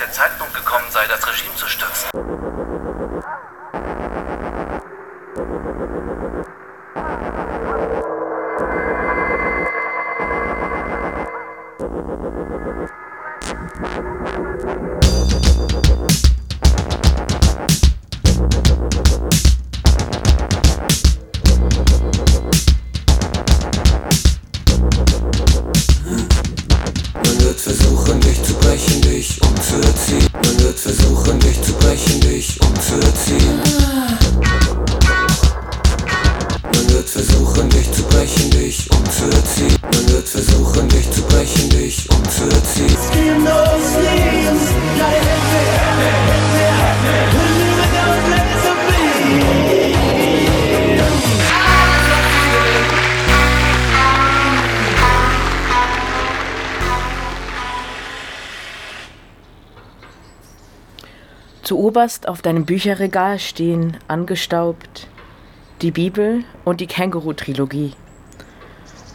der Zeitpunkt gekommen sei, das Regime zu stürzen. Zu oberst auf deinem Bücherregal stehen, angestaubt, die Bibel und die Känguru-Trilogie.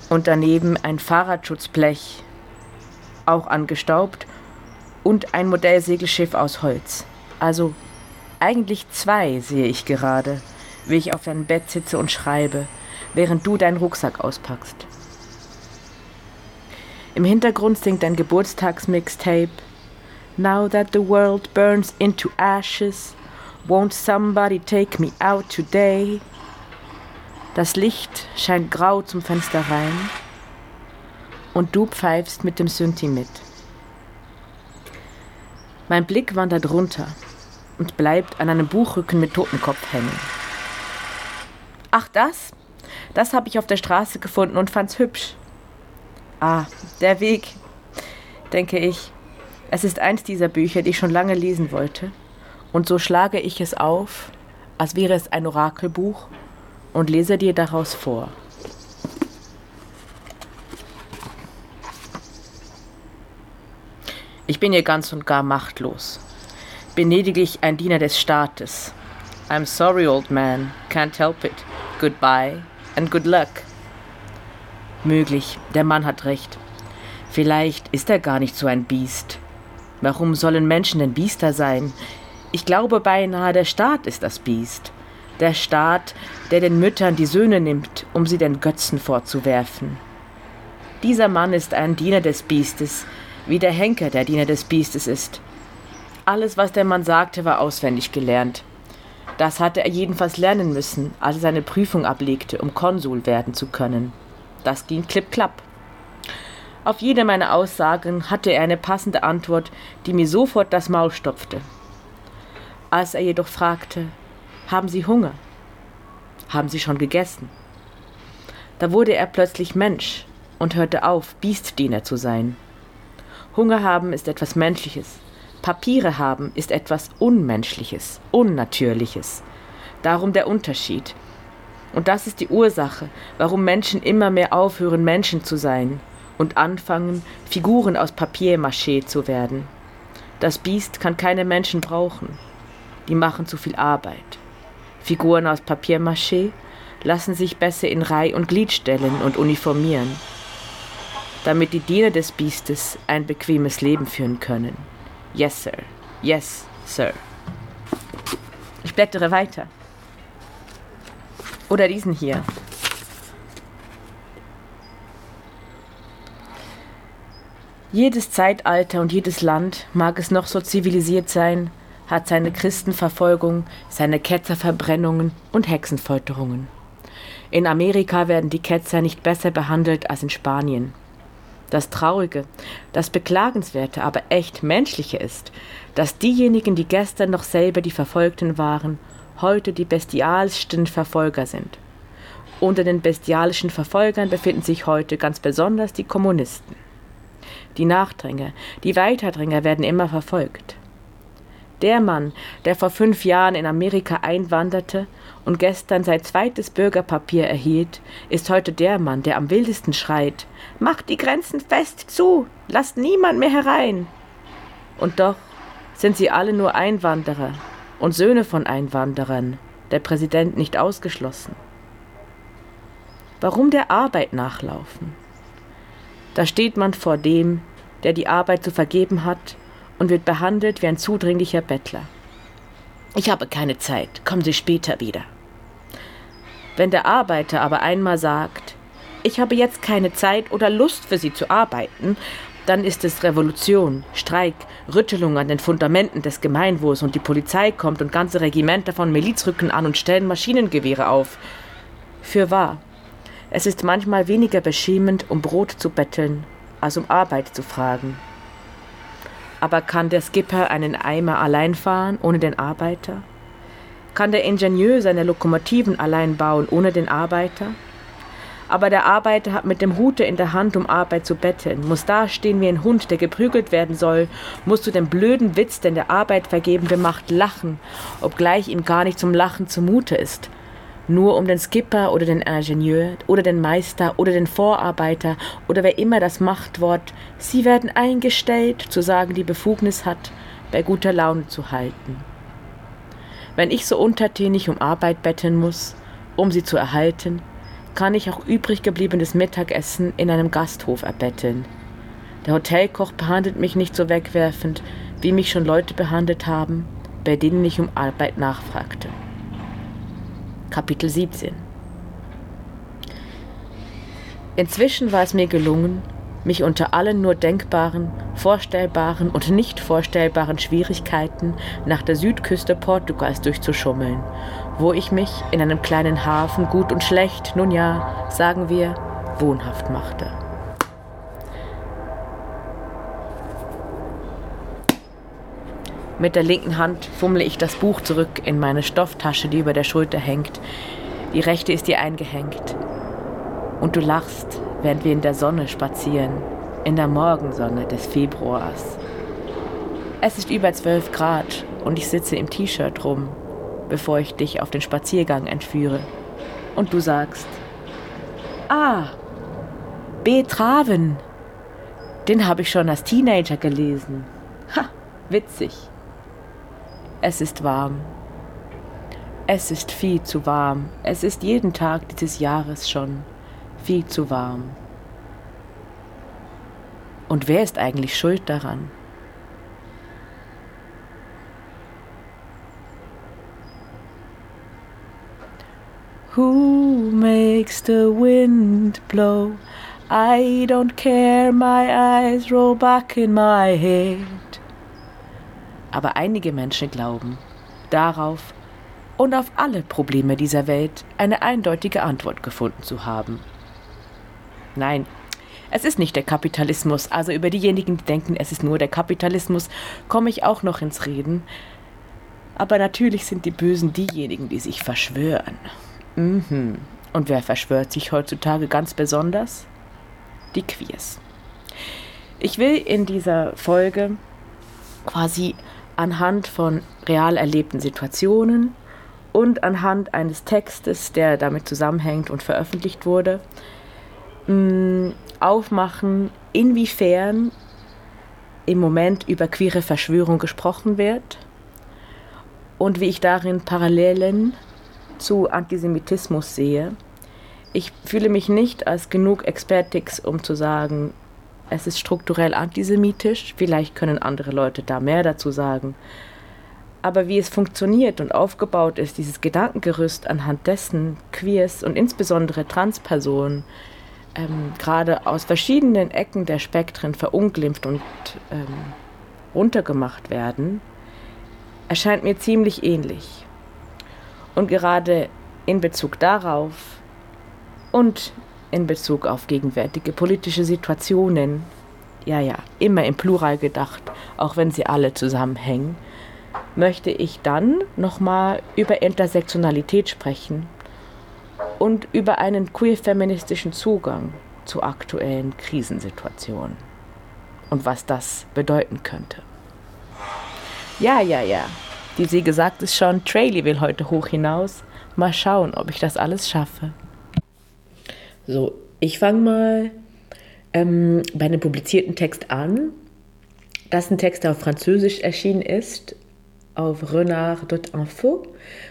Und daneben ein Fahrradschutzblech, auch angestaubt, und ein Modellsegelschiff aus Holz. Also eigentlich zwei sehe ich gerade, wie ich auf deinem Bett sitze und schreibe, während du deinen Rucksack auspackst. Im Hintergrund singt dein Geburtstagsmixtape Now that the world burns into ashes, won't somebody take me out today? Das Licht scheint grau zum Fenster rein und du pfeifst mit dem Synthi mit. Mein Blick wandert runter und bleibt an einem Buchrücken mit Totenkopf hängen. Ach das? Das habe ich auf der Straße gefunden und fand's hübsch. Ah, der Weg, denke ich. Es ist eins dieser Bücher, die ich schon lange lesen wollte, und so schlage ich es auf, als wäre es ein Orakelbuch, und lese dir daraus vor. Ich bin hier ganz und gar machtlos. Bin lediglich ein Diener des Staates. I'm sorry, old man, can't help it. Goodbye and good luck. Möglich, der Mann hat recht. Vielleicht ist er gar nicht so ein Biest. Warum sollen Menschen denn Biester sein? Ich glaube beinahe, der Staat ist das Biest. Der Staat, der den Müttern die Söhne nimmt, um sie den Götzen vorzuwerfen. Dieser Mann ist ein Diener des Biestes, wie der Henker der Diener des Biestes ist. Alles, was der Mann sagte, war auswendig gelernt. Das hatte er jedenfalls lernen müssen, als er seine Prüfung ablegte, um Konsul werden zu können. Das ging klipp-klapp. Auf jede meiner Aussagen hatte er eine passende Antwort, die mir sofort das Maul stopfte. Als er jedoch fragte, haben Sie Hunger? Haben Sie schon gegessen? Da wurde er plötzlich Mensch und hörte auf, Biestdiener zu sein. Hunger haben ist etwas Menschliches. Papiere haben ist etwas Unmenschliches, Unnatürliches. Darum der Unterschied. Und das ist die Ursache, warum Menschen immer mehr aufhören, Menschen zu sein und anfangen, Figuren aus Papiermaché zu werden. Das Biest kann keine Menschen brauchen. Die machen zu viel Arbeit. Figuren aus Papiermaché lassen sich besser in Reih und Glied stellen und uniformieren, damit die Diener des Biestes ein bequemes Leben führen können. Yes, Sir. Yes, Sir. Ich blättere weiter. Oder diesen hier. Jedes Zeitalter und jedes Land, mag es noch so zivilisiert sein, hat seine Christenverfolgung, seine Ketzerverbrennungen und Hexenfolterungen. In Amerika werden die Ketzer nicht besser behandelt als in Spanien. Das Traurige, das Beklagenswerte, aber echt Menschliche ist, dass diejenigen, die gestern noch selber die Verfolgten waren, heute die bestialsten Verfolger sind. Unter den bestialischen Verfolgern befinden sich heute ganz besonders die Kommunisten. Die Nachdränger, die Weiterdränger werden immer verfolgt. Der Mann, der vor fünf Jahren in Amerika einwanderte und gestern sein zweites Bürgerpapier erhielt, ist heute der Mann, der am wildesten schreit Macht die Grenzen fest zu, lasst niemand mehr herein. Und doch sind sie alle nur Einwanderer und Söhne von Einwanderern, der Präsident nicht ausgeschlossen. Warum der Arbeit nachlaufen? Da steht man vor dem, der die Arbeit zu vergeben hat und wird behandelt wie ein zudringlicher Bettler. Ich habe keine Zeit, kommen Sie später wieder. Wenn der Arbeiter aber einmal sagt, ich habe jetzt keine Zeit oder Lust für Sie zu arbeiten, dann ist es Revolution, Streik, Rüttelung an den Fundamenten des Gemeinwohls und die Polizei kommt und ganze Regimenter von Miliz rücken an und stellen Maschinengewehre auf. Für wahr, es ist manchmal weniger beschämend, um Brot zu betteln, als um Arbeit zu fragen. Aber kann der Skipper einen Eimer allein fahren, ohne den Arbeiter? Kann der Ingenieur seine Lokomotiven allein bauen, ohne den Arbeiter? Aber der Arbeiter hat mit dem Hute in der Hand, um Arbeit zu betteln, muss dastehen wie ein Hund, der geprügelt werden soll, muss zu dem blöden Witz, den der Arbeit vergebende macht, lachen, obgleich ihm gar nicht zum Lachen zumute ist, nur um den Skipper oder den Ingenieur oder den Meister oder den Vorarbeiter oder wer immer das Machtwort Sie werden eingestellt zu sagen die Befugnis hat, bei guter Laune zu halten. Wenn ich so untertänig um Arbeit betteln muss, um sie zu erhalten, kann ich auch übrig gebliebenes Mittagessen in einem Gasthof erbetteln. Der Hotelkoch behandelt mich nicht so wegwerfend, wie mich schon Leute behandelt haben, bei denen ich um Arbeit nachfragte. Kapitel 17 Inzwischen war es mir gelungen, mich unter allen nur denkbaren, vorstellbaren und nicht vorstellbaren Schwierigkeiten nach der Südküste Portugals durchzuschummeln, wo ich mich in einem kleinen Hafen gut und schlecht, nun ja, sagen wir, wohnhaft machte. Mit der linken Hand fummle ich das Buch zurück in meine Stofftasche, die über der Schulter hängt. Die rechte ist dir eingehängt. Und du lachst, während wir in der Sonne spazieren, in der Morgensonne des Februars. Es ist über 12 Grad und ich sitze im T-Shirt rum, bevor ich dich auf den Spaziergang entführe. Und du sagst, ah, Betraven, den habe ich schon als Teenager gelesen. Ha, witzig. Es ist warm. Es ist viel zu warm. Es ist jeden Tag dieses Jahres schon viel zu warm. Und wer ist eigentlich schuld daran? Who makes the wind blow? I don't care, my eyes roll back in my head aber einige Menschen glauben darauf und auf alle Probleme dieser Welt eine eindeutige Antwort gefunden zu haben. Nein, es ist nicht der Kapitalismus, also über diejenigen, die denken, es ist nur der Kapitalismus, komme ich auch noch ins Reden. Aber natürlich sind die Bösen diejenigen, die sich verschwören. Mhm. Und wer verschwört sich heutzutage ganz besonders? Die Queers. Ich will in dieser Folge quasi anhand von real erlebten Situationen und anhand eines Textes, der damit zusammenhängt und veröffentlicht wurde, mm, aufmachen, inwiefern im Moment über queere Verschwörung gesprochen wird und wie ich darin Parallelen zu Antisemitismus sehe. Ich fühle mich nicht als genug Expertix, um zu sagen, es ist strukturell antisemitisch, vielleicht können andere Leute da mehr dazu sagen. Aber wie es funktioniert und aufgebaut ist, dieses Gedankengerüst, anhand dessen Queers und insbesondere Transpersonen ähm, gerade aus verschiedenen Ecken der Spektren verunglimpft und ähm, runtergemacht werden, erscheint mir ziemlich ähnlich. Und gerade in Bezug darauf und in Bezug auf gegenwärtige politische Situationen, ja, ja, immer im Plural gedacht, auch wenn sie alle zusammenhängen, möchte ich dann nochmal über Intersektionalität sprechen und über einen queer-feministischen Zugang zu aktuellen Krisensituationen und was das bedeuten könnte. Ja, ja, ja. Wie sie gesagt ist schon, Trailer will heute hoch hinaus. Mal schauen, ob ich das alles schaffe. So, ich fange mal ähm, bei einem publizierten Text an. Das ist ein Text, der auf Französisch erschienen ist, auf renard.info.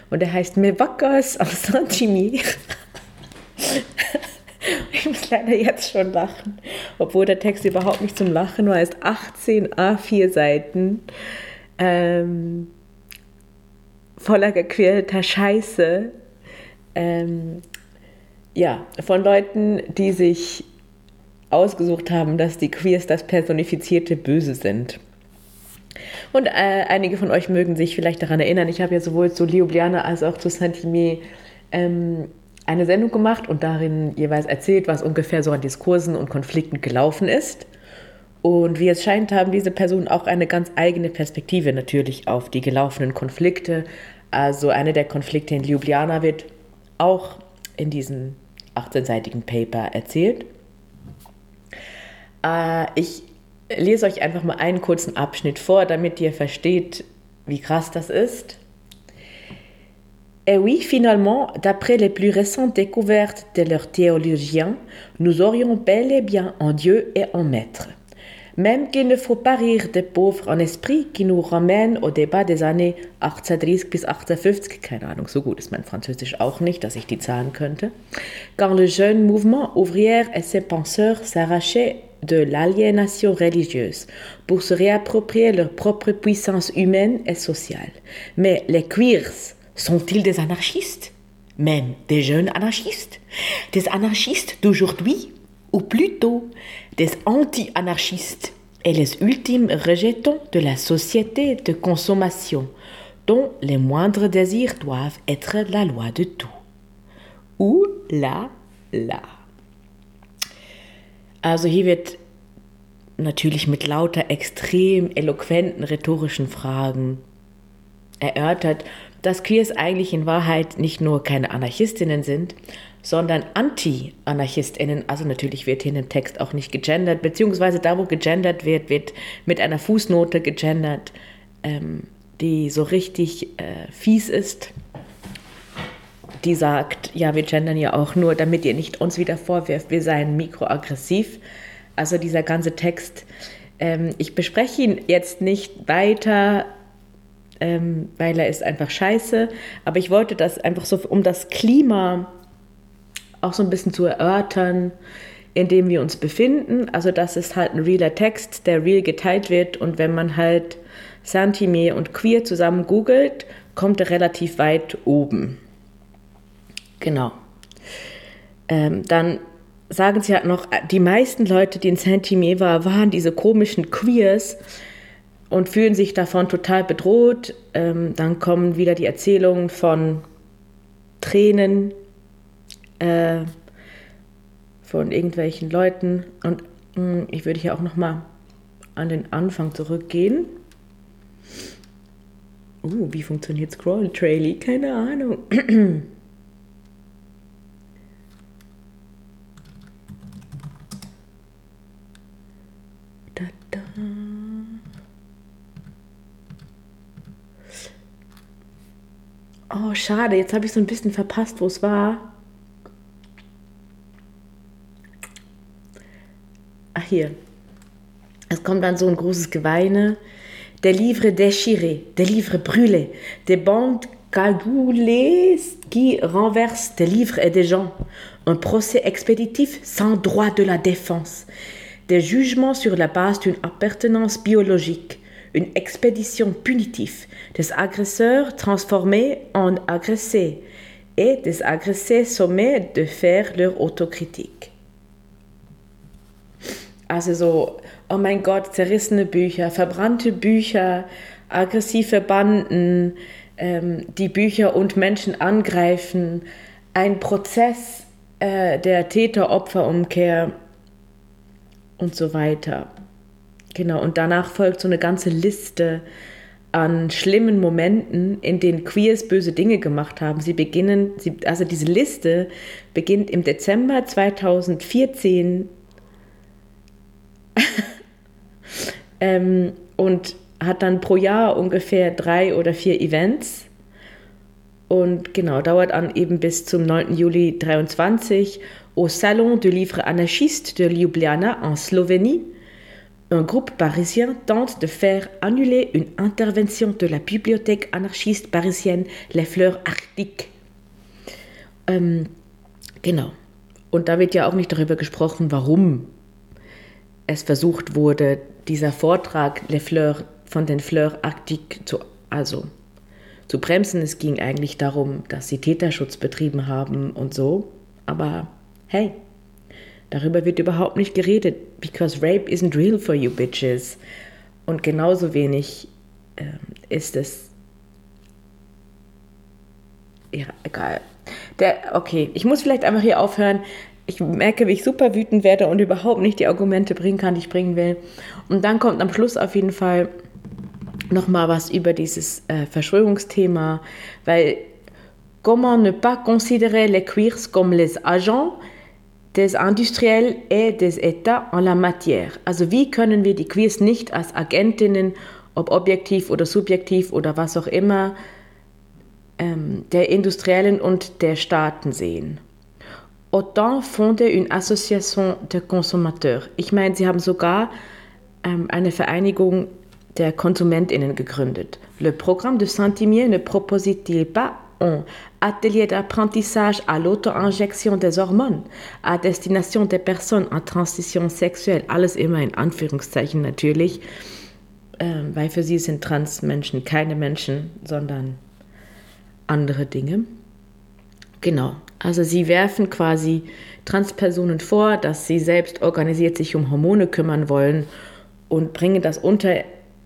Und der heißt Me vacances en Saint-Chimie. ich muss leider jetzt schon lachen, obwohl der Text überhaupt nicht zum Lachen war. Er ist 18 A4 Seiten. Ähm, voller gequälter Scheiße. Ähm, ja, von Leuten, die sich ausgesucht haben, dass die Queers das personifizierte Böse sind. Und äh, einige von euch mögen sich vielleicht daran erinnern, ich habe ja sowohl zu Ljubljana als auch zu Saint-Imier ähm, eine Sendung gemacht und darin jeweils erzählt, was ungefähr so an Diskursen und Konflikten gelaufen ist. Und wie es scheint, haben diese Personen auch eine ganz eigene Perspektive natürlich auf die gelaufenen Konflikte. Also einer der Konflikte in Ljubljana wird auch in diesem 18-seitigen Paper erzählt. Äh, ich lese euch einfach mal einen kurzen Abschnitt vor, damit ihr versteht, wie krass das ist. Et oui, finalement, d'après les plus récentes découvertes de leurs théologiens, nous aurions bel et bien en Dieu et en Maître. Même qu'il ne faut pas rire des pauvres en esprit qui nous ramènent au débat des années 1830 bis 1850, keine Ahnung, so gut ist mein Französisch auch nicht, dass ich die zahlen könnte, quand le jeune mouvement ouvrier et ses penseurs s'arrachaient de l'aliénation religieuse pour se réapproprier leur propre puissance humaine et sociale. Mais les queers sont-ils des anarchistes? Même des jeunes anarchistes? Des anarchistes d'aujourd'hui Ou plutôt des anti-anarchistes et les ultimes rejetons de la société de consommation dont les moindres désirs doivent être la loi de tout. Ou la la. Also hier wird natürlich mit lauter extrem eloquenten rhetorischen Fragen erörtert, dass Queers eigentlich in Wahrheit nicht nur keine Anarchistinnen sind, sondern Anti-AnarchistInnen. Also natürlich wird hier in dem Text auch nicht gegendert, beziehungsweise da, wo gegendert wird, wird mit einer Fußnote gegendert, ähm, die so richtig äh, fies ist. Die sagt, ja, wir gendern ja auch nur, damit ihr nicht uns wieder vorwirft, wir seien mikroaggressiv. Also dieser ganze Text. Ähm, ich bespreche ihn jetzt nicht weiter, ähm, weil er ist einfach scheiße. Aber ich wollte das einfach so, um das Klima auch so ein bisschen zu erörtern, in dem wir uns befinden. Also das ist halt ein realer Text, der real geteilt wird. Und wenn man halt Santime und Queer zusammen googelt, kommt er relativ weit oben. Genau. Ähm, dann sagen sie halt noch, die meisten Leute, die in Saint-Imier waren, waren diese komischen Queers und fühlen sich davon total bedroht. Ähm, dann kommen wieder die Erzählungen von Tränen äh, von irgendwelchen Leuten. Und mh, hm, ich würde hier auch noch mal an den Anfang zurückgehen. Uh, wie funktioniert Scroll Trailing? Keine Ahnung. Oh, schade, jetzt habe ich so ein bisschen verpasst, wo es war. Hier. Es kommt dann so ein großes Geweine. Des livres déchirés, des livres brûlés, des bandes cagoulées qui renversent des livres et des gens, un procès expéditif sans droit de la défense, des jugements sur la base d'une appartenance biologique, une expédition punitive, des agresseurs transformés en agressés et des agressés sommés de faire leur autocritique. Also so, oh mein Gott, zerrissene Bücher, verbrannte Bücher, aggressive Banden, ähm, die Bücher und Menschen angreifen, ein Prozess äh, der Täter-Opfer-Umkehr und so weiter. Genau, und danach folgt so eine ganze Liste an schlimmen Momenten, in denen Queers böse Dinge gemacht haben. Sie beginnen, sie, also diese Liste beginnt im Dezember 2014 ähm, und hat dann pro Jahr ungefähr drei oder vier Events und genau, dauert an eben bis zum 9. Juli 23 au Salon du Livre Anarchiste de Ljubljana en Slovénie. Un groupe parisien tente de faire annuler une intervention de la bibliothèque anarchiste parisienne Les Fleurs Arctiques. Ähm, genau. Und da wird ja auch nicht darüber gesprochen, warum es versucht wurde, dieser Vortrag Les Fleurs von den Fleurs Arctiques zu, also zu bremsen. Es ging eigentlich darum, dass sie Täterschutz betrieben haben und so. Aber hey, darüber wird überhaupt nicht geredet, because rape isn't real for you bitches. Und genauso wenig äh, ist es. Ja, egal. Der, okay, ich muss vielleicht einfach hier aufhören. Ich merke, wie ich super wütend werde und überhaupt nicht die Argumente bringen kann, die ich bringen will. Und dann kommt am Schluss auf jeden Fall nochmal was über dieses äh, Verschwörungsthema, weil comment ne pas considérer les queers comme les agents des Industriels et des États en la matière. Also wie können wir die Queers nicht als Agentinnen, ob objektiv oder subjektiv oder was auch immer, ähm, der Industriellen und der Staaten sehen. Autant fondé une association de consommateurs. Ich meine, sie haben sogar ähm, eine Vereinigung der KonsumentInnen gegründet. Le Programme de Saint-Imier ne propose-t-il pas un atelier d'apprentissage à l'auto-injection des Hormonen à destination des Personen en transition sexuelle, alles immer in Anführungszeichen natürlich, äh, weil für sie sind Transmenschen keine Menschen, sondern andere Dinge. Genau, also sie werfen quasi Transpersonen vor, dass sie selbst organisiert sich um Hormone kümmern wollen und bringen das unter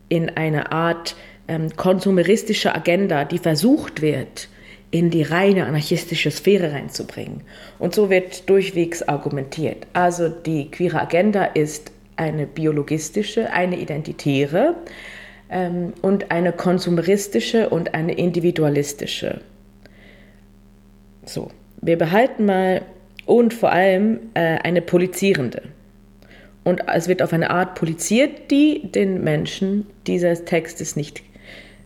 in eine Art ähm, konsumeristische Agenda, die versucht wird, in die reine anarchistische Sphäre reinzubringen. Und so wird durchwegs argumentiert. Also die queere Agenda ist eine biologistische, eine identitäre ähm, und eine konsumeristische und eine individualistische. So, wir behalten mal und vor allem äh, eine polizierende. Und es wird auf eine Art poliziert, die den Menschen dieses Textes nicht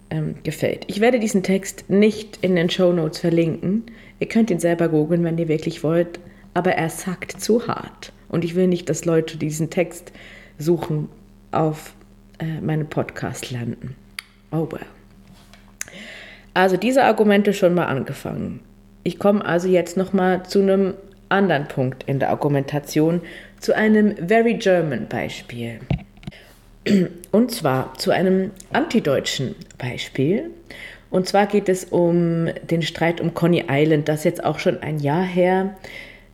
ähm, gefällt. Ich werde diesen Text nicht in den Show Notes verlinken. Ihr könnt ihn selber googeln, wenn ihr wirklich wollt. Aber er sagt zu hart. Und ich will nicht, dass Leute diesen Text suchen, auf äh, meinem Podcast landen. Oh well. Also diese Argumente schon mal angefangen. Ich komme also jetzt noch mal zu einem anderen Punkt in der Argumentation, zu einem Very German Beispiel. Und zwar zu einem antideutschen Beispiel. Und zwar geht es um den Streit um Coney Island, das ist jetzt auch schon ein Jahr her.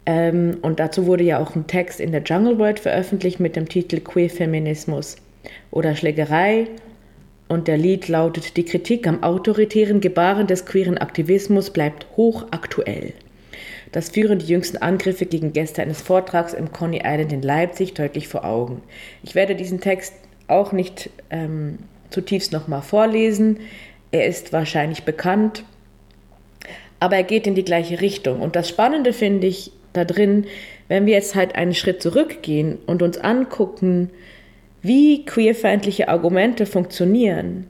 Ähm, und dazu wurde ja auch ein Text in der Jungle World veröffentlicht mit dem Titel Queer Feminismus oder Schlägerei. Und der Lied lautet, die Kritik am autoritären Gebaren des queeren Aktivismus bleibt hochaktuell. Das führen die jüngsten Angriffe gegen Gäste eines Vortrags im Coney Island in Leipzig deutlich vor Augen. Ich werde diesen Text auch nicht ähm, zutiefst nochmal vorlesen. Er ist wahrscheinlich bekannt, aber er geht in die gleiche Richtung. Und das Spannende finde ich da drin, wenn wir jetzt halt einen Schritt zurückgehen und uns angucken, wie queerfeindliche Argumente funktionieren,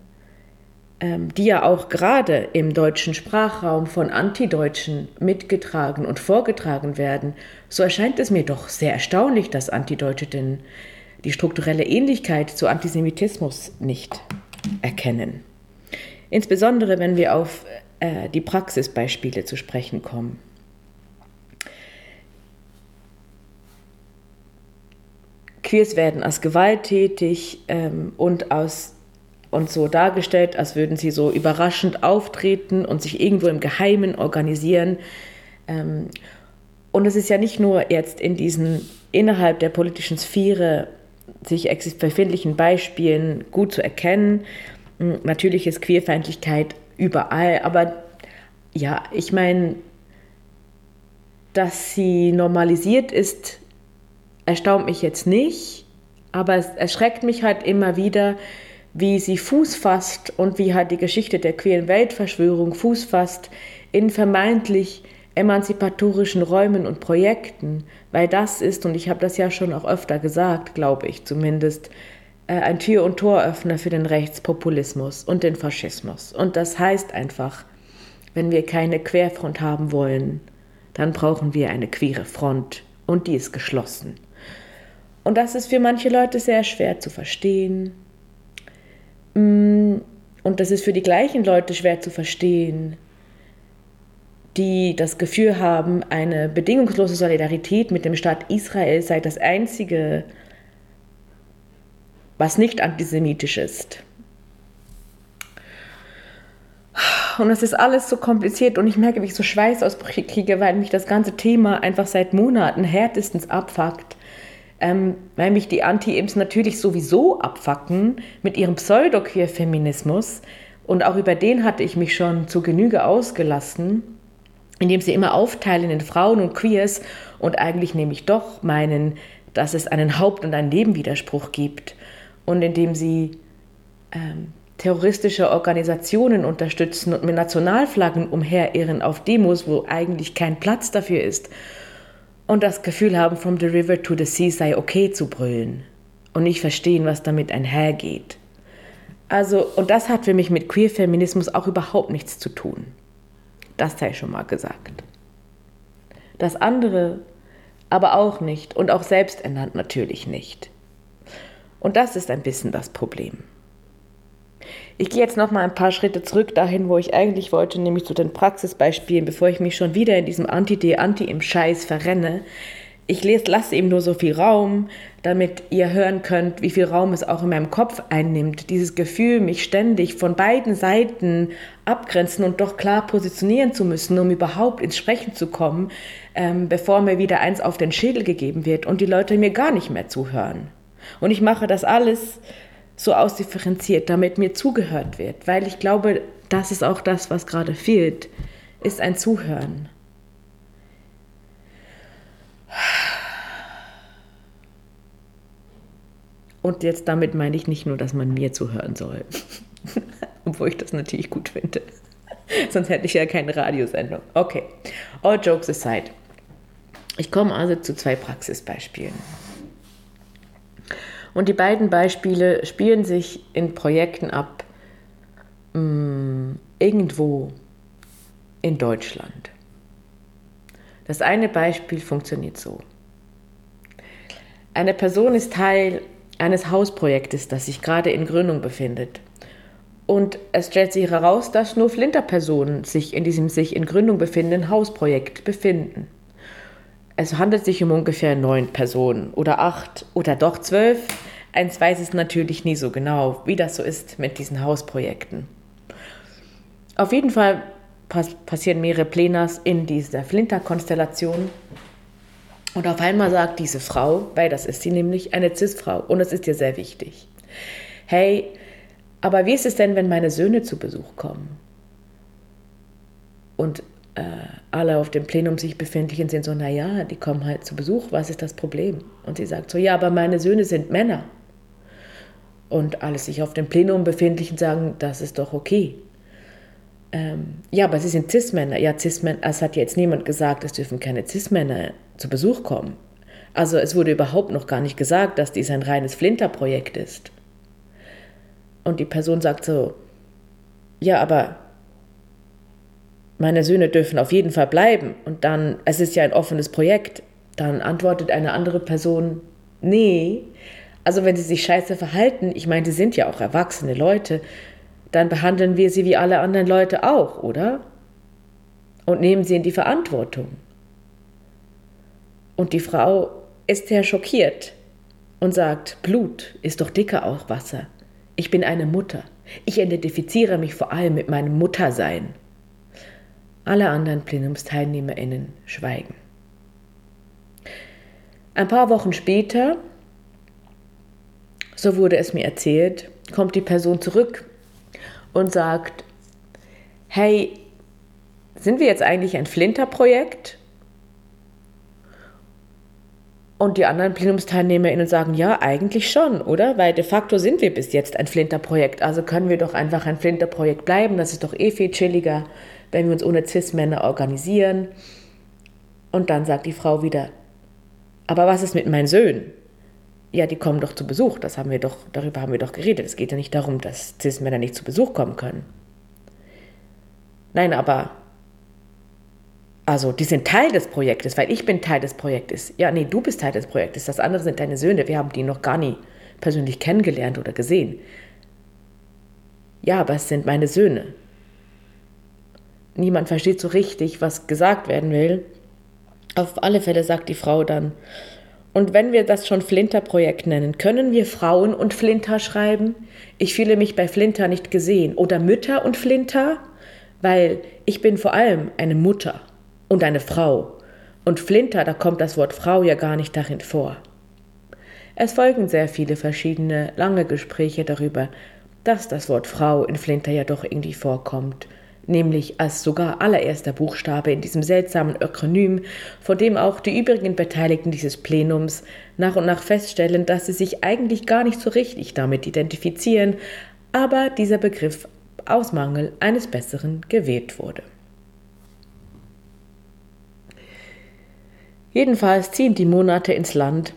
ähm, die ja auch gerade im deutschen Sprachraum von Antideutschen mitgetragen und vorgetragen werden, so erscheint es mir doch sehr erstaunlich, dass Antideutsche denn die strukturelle Ähnlichkeit zu Antisemitismus nicht erkennen. Insbesondere wenn wir auf äh, die Praxisbeispiele zu sprechen kommen. Queers werden als gewalttätig ähm, und aus und so dargestellt, als würden sie so überraschend auftreten und sich irgendwo im Geheimen organisieren. Ähm, und es ist ja nicht nur jetzt in diesen innerhalb der politischen Sphäre sich befindlichen Beispielen gut zu erkennen. Hm, natürlich ist Queerfeindlichkeit überall, aber ja, ich meine, dass sie normalisiert ist, erstaunt mich jetzt nicht, aber es erschreckt mich halt immer wieder, wie sie Fuß fasst und wie halt die Geschichte der queeren Weltverschwörung Fuß fasst in vermeintlich emanzipatorischen Räumen und Projekten, weil das ist, und ich habe das ja schon auch öfter gesagt, glaube ich zumindest, äh, ein Tür- und Toröffner für den Rechtspopulismus und den Faschismus. Und das heißt einfach, wenn wir keine Querfront haben wollen, dann brauchen wir eine queere Front und die ist geschlossen. Und das ist für manche Leute sehr schwer zu verstehen. Mm, und das ist für die gleichen Leute schwer zu verstehen, die das Gefühl haben, eine bedingungslose Solidarität mit dem Staat Israel sei das Einzige, was nicht antisemitisch ist. Und es ist alles so kompliziert und ich merke, wie ich so Schweißausbrüche kriege, weil mich das ganze Thema einfach seit Monaten härtestens abfuckt. Ähm, weil mich die Anti-Imps natürlich sowieso abfacken mit ihrem Pseudo-Queer-Feminismus. Und auch über den hatte ich mich schon zu Genüge ausgelassen, indem sie immer aufteilen in Frauen und Queers und eigentlich nämlich doch meinen, dass es einen Haupt- und einen Nebenwiderspruch gibt. Und indem sie ähm, terroristische Organisationen unterstützen und mit Nationalflaggen umherirren auf Demos, wo eigentlich kein Platz dafür ist. Und das Gefühl haben, from the river to the sea sei okay zu brüllen. Und nicht verstehen, was damit einhergeht. Also, und das hat für mich mit Queer-Feminismus auch überhaupt nichts zu tun. Das sei schon mal gesagt. Das andere aber auch nicht und auch selbsternannt natürlich nicht. Und das ist ein bisschen das Problem. Ich gehe jetzt noch mal ein paar Schritte zurück dahin, wo ich eigentlich wollte, nämlich zu den Praxisbeispielen, bevor ich mich schon wieder in diesem Anti-D, Anti im Scheiß verrenne. Ich lasse ihm nur so viel Raum, damit ihr hören könnt, wie viel Raum es auch in meinem Kopf einnimmt. Dieses Gefühl, mich ständig von beiden Seiten abgrenzen und doch klar positionieren zu müssen, um überhaupt ins Sprechen zu kommen, ähm, bevor mir wieder eins auf den Schädel gegeben wird und die Leute mir gar nicht mehr zuhören. Und ich mache das alles so ausdifferenziert, damit mir zugehört wird, weil ich glaube, das ist auch das, was gerade fehlt, ist ein Zuhören. Und jetzt damit meine ich nicht nur, dass man mir zuhören soll, obwohl ich das natürlich gut finde. Sonst hätte ich ja keine Radiosendung. Okay, all jokes aside. Ich komme also zu zwei Praxisbeispielen. Und die beiden Beispiele spielen sich in Projekten ab, mh, mm, irgendwo in Deutschland. Das eine Beispiel funktioniert so. Eine Person ist Teil eines Hausprojektes, das sich gerade in Gründung befindet. Und es stellt sich heraus, dass nur Flinterpersonen sich in diesem sich in Gründung befindenden Hausprojekt befinden. Es handelt sich um ungefähr neun Personen oder acht oder doch zwölf. Eins weiß es natürlich nie so genau, wie das so ist mit diesen Hausprojekten. Auf jeden Fall pass passieren mehrere Plenas in dieser Flinter-Konstellation. Und auf einmal sagt diese Frau, weil das ist sie nämlich, eine Cis-Frau, und das ist ihr sehr wichtig. Hey, aber wie ist es denn, wenn meine Söhne zu Besuch kommen? Und äh, alle auf dem Plenum sich befindlichen sind so, naja, die kommen halt zu Besuch, was ist das Problem? Und sie sagt so, ja, aber meine Söhne sind Männer. Und alle sich auf dem Plenum befindlichen sagen, das ist doch okay. Ähm, ja, aber sie sind Cis-Männer. Ja, Cis-Männer, es hat jetzt niemand gesagt, es dürfen keine Cis-Männer zu Besuch kommen. Also es wurde überhaupt noch gar nicht gesagt, dass dies ein reines Flinter-Projekt ist. Und die Person sagt so, ja, aber meine Söhne dürfen auf jeden Fall bleiben. Und dann, es ist ja ein offenes Projekt. Dann antwortet eine andere Person, nee. Also wenn sie sich scheiße verhalten, ich meine, sie sind ja auch erwachsene Leute, dann behandeln wir sie wie alle anderen Leute auch, oder? Und nehmen sie in die Verantwortung. Und die Frau ist sehr schockiert und sagt, Blut ist doch dicker auch Wasser. Ich bin eine Mutter. Ich identifiziere mich vor allem mit meinem Muttersein. Alle anderen Plenumsteilnehmerinnen schweigen. Ein paar Wochen später, so wurde es mir erzählt, kommt die Person zurück und sagt, hey, sind wir jetzt eigentlich ein Flinter-Projekt? Und die anderen PlenumsteilnehmerInnen sagen, ja, eigentlich schon, oder? Weil de facto sind wir bis jetzt ein Flinter-Projekt. Also können wir doch einfach ein Flinter-Projekt bleiben. Das ist doch eh viel chilliger wenn wir uns ohne Cis-Männer organisieren. Und dann sagt die Frau wieder, aber was ist mit meinen Söhnen? Ja, die kommen doch zu Besuch. Das haben wir doch, darüber haben wir doch geredet. Es geht ja nicht darum, dass Cis-Männer nicht zu Besuch kommen können. Nein, aber also die sind Teil des Projektes, weil ich bin Teil des Projektes. Ja, nee, du bist Teil des Projektes. Das andere sind deine Söhne. Wir haben die noch gar nie persönlich kennengelernt oder gesehen. Ja, aber es sind meine Söhne. Niemand versteht so richtig, was gesagt werden will. Auf alle Fälle sagt die Frau dann, und wenn wir das schon Flinter-Projekt nennen, können wir Frauen und Flinter schreiben? Ich fühle mich bei Flinter nicht gesehen. Oder Mütter und Flinter? Weil ich bin vor allem eine Mutter und eine Frau. Und Flinter, da kommt das Wort Frau ja gar nicht darin vor. Es folgen sehr viele verschiedene lange Gespräche darüber, dass das Wort Frau in Flinter ja doch irgendwie vorkommt nämlich als sogar allererster Buchstabe in diesem seltsamen Ökonym, von dem auch die übrigen Beteiligten dieses Plenums nach und nach feststellen, dass sie sich eigentlich gar nicht so richtig damit identifizieren, aber dieser Begriff aus Mangel eines Besseren gewählt wurde. Jedenfalls ziehen die Monate ins Land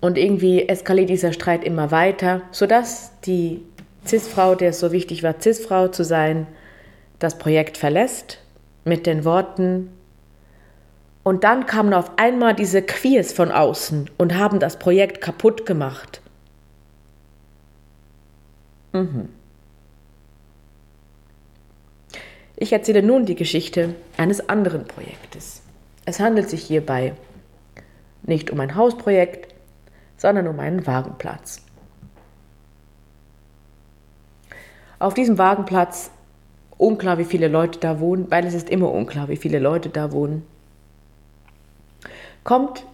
und irgendwie eskaliert dieser Streit immer weiter, sodass die Cis-Frau, der es so wichtig war, Cis-Frau zu sein, das Projekt verlässt mit den Worten, und dann kamen auf einmal diese Queers von außen und haben das Projekt kaputt gemacht. Mhm. Ich erzähle nun die Geschichte eines anderen Projektes. Es handelt sich hierbei nicht um ein Hausprojekt, sondern um einen Wagenplatz. Auf diesem Wagenplatz unklar, wie viele Leute da wohnen, weil es ist immer unklar, wie viele Leute da wohnen. Kommt,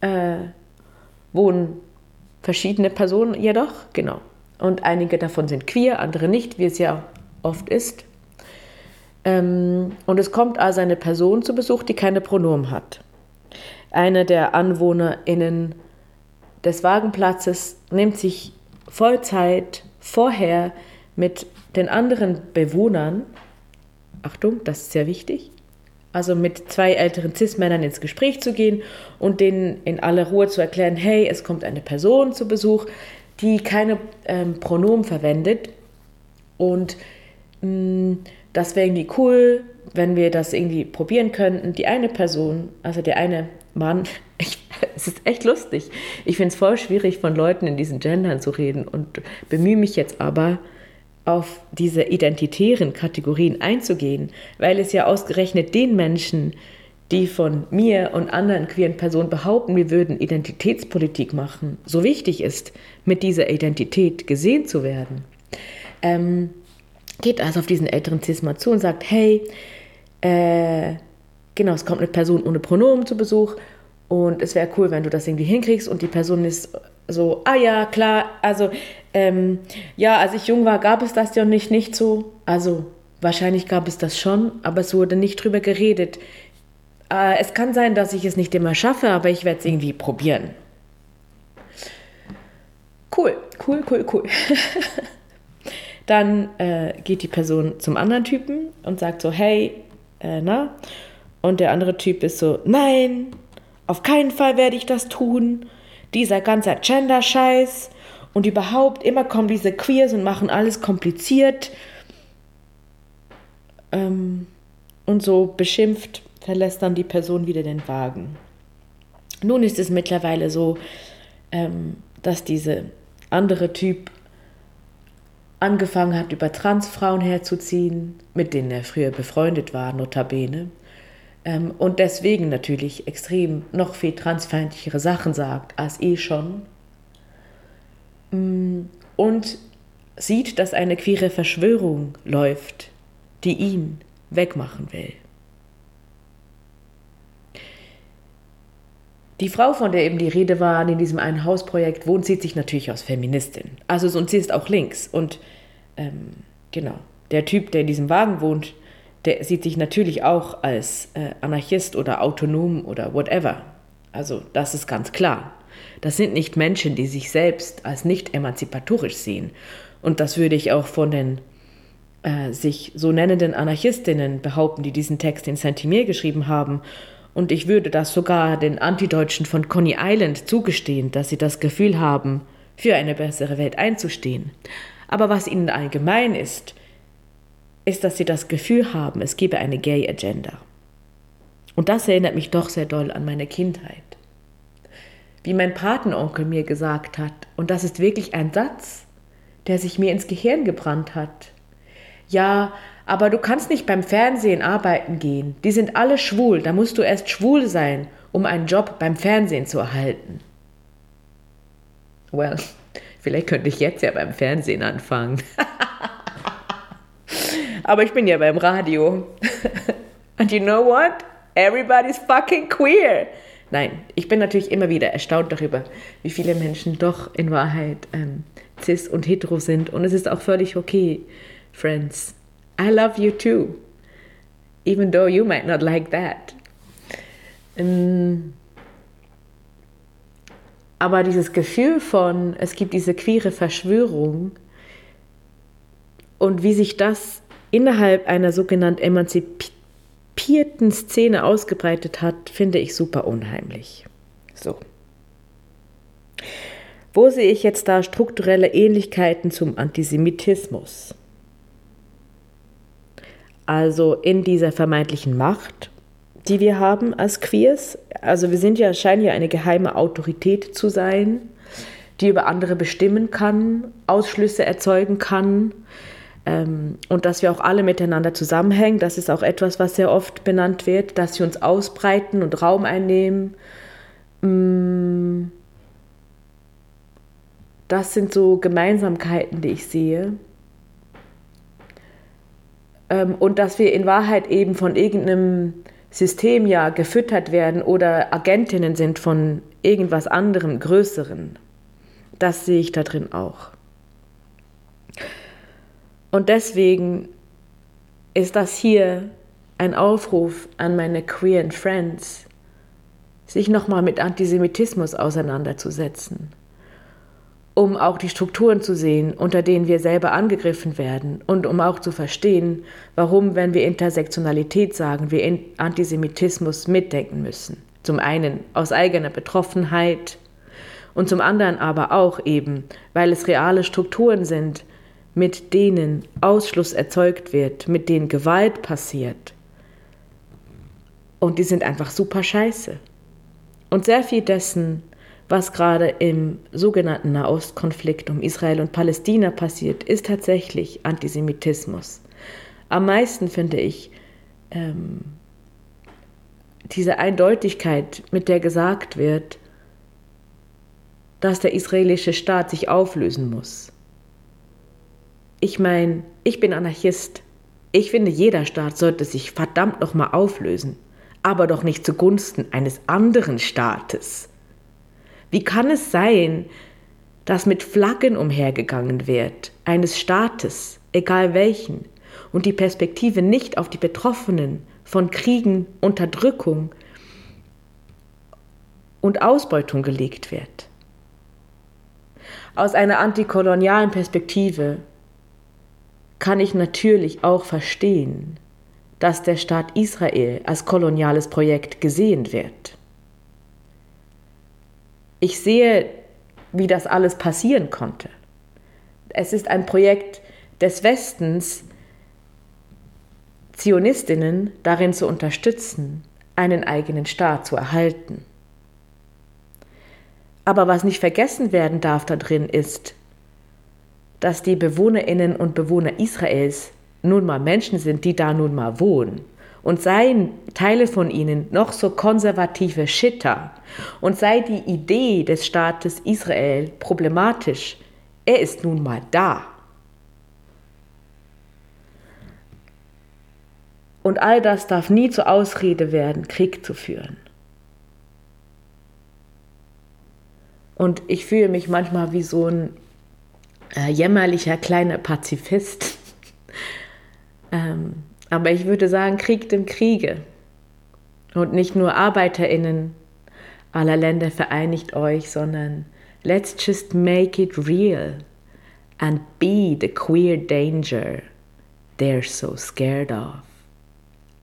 äh, wohnen verschiedene Personen jedoch, genau. Und einige davon sind queer, andere nicht, wie es ja oft ist. Ähm, und es kommt also eine Person zu Besuch, die keine Pronomen hat. Eine der AnwohnerInnen des Wagenplatzes nimmt sich Vollzeit vorher mit den anderen Bewohnern, Achtung, das ist sehr wichtig, also mit zwei älteren Cis-Männern ins Gespräch zu gehen und denen in aller Ruhe zu erklären, hey, es kommt eine Person zu Besuch, die keine ähm, Pronomen verwendet und mh, mm, das wäre irgendwie cool, wenn wir das irgendwie probieren könnten. Die eine Person, also der eine Mann, ich, es ist echt lustig. Ich finde es voll schwierig, von Leuten in diesen Gendern zu reden und bemühe mich jetzt aber, auf diese identitären Kategorien einzugehen, weil es ja ausgerechnet den Menschen, die von mir und anderen queeren Personen behaupten, wir würden Identitätspolitik machen, so wichtig ist, mit dieser Identität gesehen zu werden. Ähm, geht also auf diesen älteren Cisma zu und sagt, hey, äh, genau, es kommt eine Person ohne Pronomen zu Besuch und es wäre cool, wenn du das irgendwie hinkriegst und die Person ist so, ah ja, klar, also ähm, ja, als ich jung war, gab es das ja nicht, nicht so. Also wahrscheinlich gab es das schon, aber es wurde nicht drüber geredet. Äh, es kann sein, dass ich es nicht immer schaffe, aber ich werde es irgendwie probieren. Cool, cool, cool, cool. Dann äh, geht die Person zum anderen Typen und sagt so, hey, äh, na? Und der andere Typ ist so, nein, auf keinen Fall werde ich das tun. Dieser ganze Gender-Scheiß und überhaupt, immer kommen diese Queers und machen alles kompliziert. Ähm, und so beschimpft verlässt dann die Person wieder den Wagen. Nun ist es mittlerweile so, ähm, dass diese andere Typ angefangen hat, über Transfrauen herzuziehen, mit denen er früher befreundet war, notabene. Ähm, und deswegen natürlich extrem noch viel transfeindlichere Sachen sagt als eh schon. Und sieht, dass eine queere Verschwörung läuft, die ihn wegmachen will. Die Frau, von der eben die Rede war, in diesem einen Hausprojekt wohnt, sieht sich natürlich als Feministin. Also und sie ist auch links. Und ähm, genau, der Typ, der in diesem Wagen wohnt, der sieht sich natürlich auch als äh, Anarchist oder autonom oder whatever. Also das ist ganz klar. Das sind nicht Menschen, die sich selbst als nicht emanzipatorisch sehen. Und das würde ich auch von den äh, sich so nennenden Anarchistinnen behaupten, die diesen Text in Saint-Imier geschrieben haben Und ich würde das sogar den Antideutschen von Coney Island zugestehen, dass sie das Gefühl haben, für eine bessere Welt einzustehen. Aber was ihnen allgemein ist, ist, dass sie das Gefühl haben, es gebe eine Gay Agenda. Und das erinnert mich doch sehr doll an meine Kindheit. Wie mein Patenonkel mir gesagt hat, und das ist wirklich ein Satz, der sich mir ins Gehirn gebrannt hat. Ja, aber du kannst nicht beim Fernsehen arbeiten gehen. Die sind alle schwul, da musst du erst schwul sein, um einen Job beim Fernsehen zu erhalten. Well, vielleicht könnte ich jetzt ja beim Fernsehen anfangen. aber ich bin ja beim Radio. And you know what? Everybody's fucking queer. Nein, ich bin natürlich immer wieder erstaunt darüber, wie viele Menschen doch in Wahrheit ähm, cis und hetero sind. Und es ist auch völlig okay, Friends. I love you too. Even though you might not like that. Ähm, aber dieses Gefühl von, es gibt diese queere Verschwörung und wie sich das innerhalb einer sogenannten emanzipierten Szene ausgebreitet hat, finde ich super unheimlich. So. Wo sehe ich jetzt da strukturelle Ähnlichkeiten zum Antisemitismus? Also in dieser vermeintlichen Macht, die wir haben als Queers. Also wir sind ja, scheinen ja eine geheime Autorität zu sein, die über andere bestimmen kann, Ausschlüsse erzeugen kann und dass wir auch alle miteinander zusammenhängen. Das ist auch etwas, was sehr oft benannt wird, dass sie uns ausbreiten und Raum einnehmen. Mm das sind so Gemeinsamkeiten, die ich sehe. Ähm, und dass wir in Wahrheit eben von irgendeinem System ja gefüttert werden oder Agentinnen sind von irgendwas anderem, Größeren. Das sehe ich da drin auch. Und deswegen ist das hier ein Aufruf an meine queeren Friends, sich nochmal mit Antisemitismus auseinanderzusetzen um auch die Strukturen zu sehen, unter denen wir selber angegriffen werden und um auch zu verstehen, warum, wenn wir Intersektionalität sagen, wir Antisemitismus mitdenken müssen. Zum einen aus eigener Betroffenheit und zum anderen aber auch eben, weil es reale Strukturen sind, mit denen Ausschluss erzeugt wird, mit denen Gewalt passiert. Und die sind einfach super scheiße. Und sehr viel dessen was gerade im sogenannten Nahostkonflikt um Israel und Palästina passiert, ist tatsächlich Antisemitismus. Am meisten finde ich ähm, diese Eindeutigkeit, mit der gesagt wird, dass der israelische Staat sich auflösen muss. Ich meine, ich bin Anarchist. Ich finde, jeder Staat sollte sich verdammt nochmal auflösen, aber doch nicht zugunsten eines anderen Staates. Wie kann es sein, dass mit Flaggen umhergegangen wird, eines Staates, egal welchen, und die Perspektive nicht auf die Betroffenen von Kriegen, Unterdrückung und Ausbeutung gelegt wird? Aus einer antikolonialen Perspektive kann ich natürlich auch verstehen, dass der Staat Israel als koloniales Projekt gesehen wird. Ich sehe, wie das alles passieren konnte. Es ist ein Projekt des Westens, Zionistinnen darin zu unterstützen, einen eigenen Staat zu erhalten. Aber was nicht vergessen werden darf da drin ist, dass die Bewohnerinnen und Bewohner Israels nun mal Menschen sind, die da nun mal wohnen und seien Teile von ihnen noch so konservative Schitter und sei die Idee des Staates Israel problematisch, er ist nun mal da. Und all das darf nie zur Ausrede werden, Krieg zu führen. Und ich fühle mich manchmal wie so ein äh, jämmerlicher kleiner Pazifist. ähm, aber ich würde sagen, kriegt im Kriege. Und nicht nur ArbeiterInnen aller Länder vereinigt euch, sondern let's just make it real and be the queer danger they're so scared of.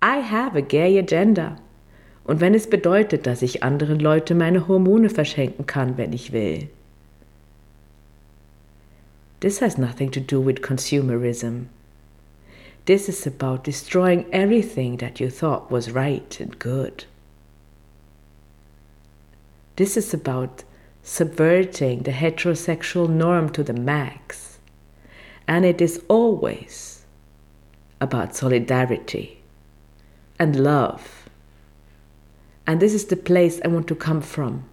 I have a gay agenda. Und wenn es bedeutet, dass ich anderen Leuten meine Hormone verschenken kann, wenn ich will. This has nothing to do with consumerism. This is about destroying everything that you thought was right and good. This is about subverting the heterosexual norm to the max. And it is always about solidarity and love. And this is the place I want to come from.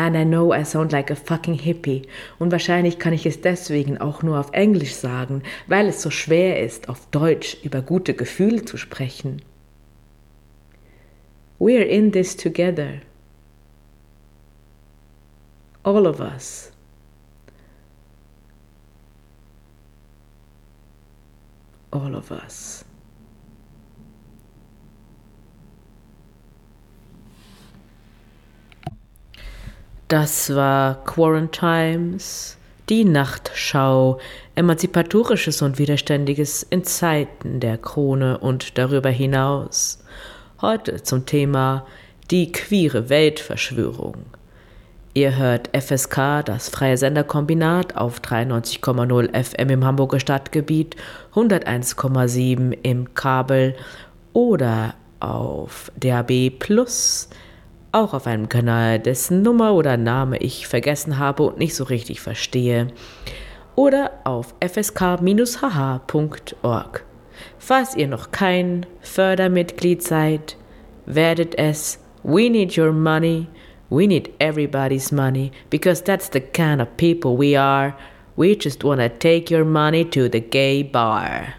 And I know I sound like a fucking hippie. Und wahrscheinlich kann ich es deswegen auch nur auf Englisch sagen, weil es so schwer ist, auf Deutsch über gute Gefühle zu sprechen. We're in this together. All of us. All of us. Das war Quarantimes, die Nachtschau, emanzipatorisches und widerständiges in Zeiten der Krone und darüber hinaus. Heute zum Thema die queere Weltverschwörung. Ihr hört FSK, das freie Senderkombinat, auf 93,0 FM im Hamburger Stadtgebiet, 101,7 im Kabel oder auf DAB Plus auch auf einem Kanal, dessen Nummer oder Name ich vergessen habe und nicht so richtig verstehe, oder auf fsk-hh.org. Falls ihr noch kein Fördermitglied seid, werdet es. We need your money. We need everybody's money because that's the kind of people we are. We just want to take your money to the gay bar.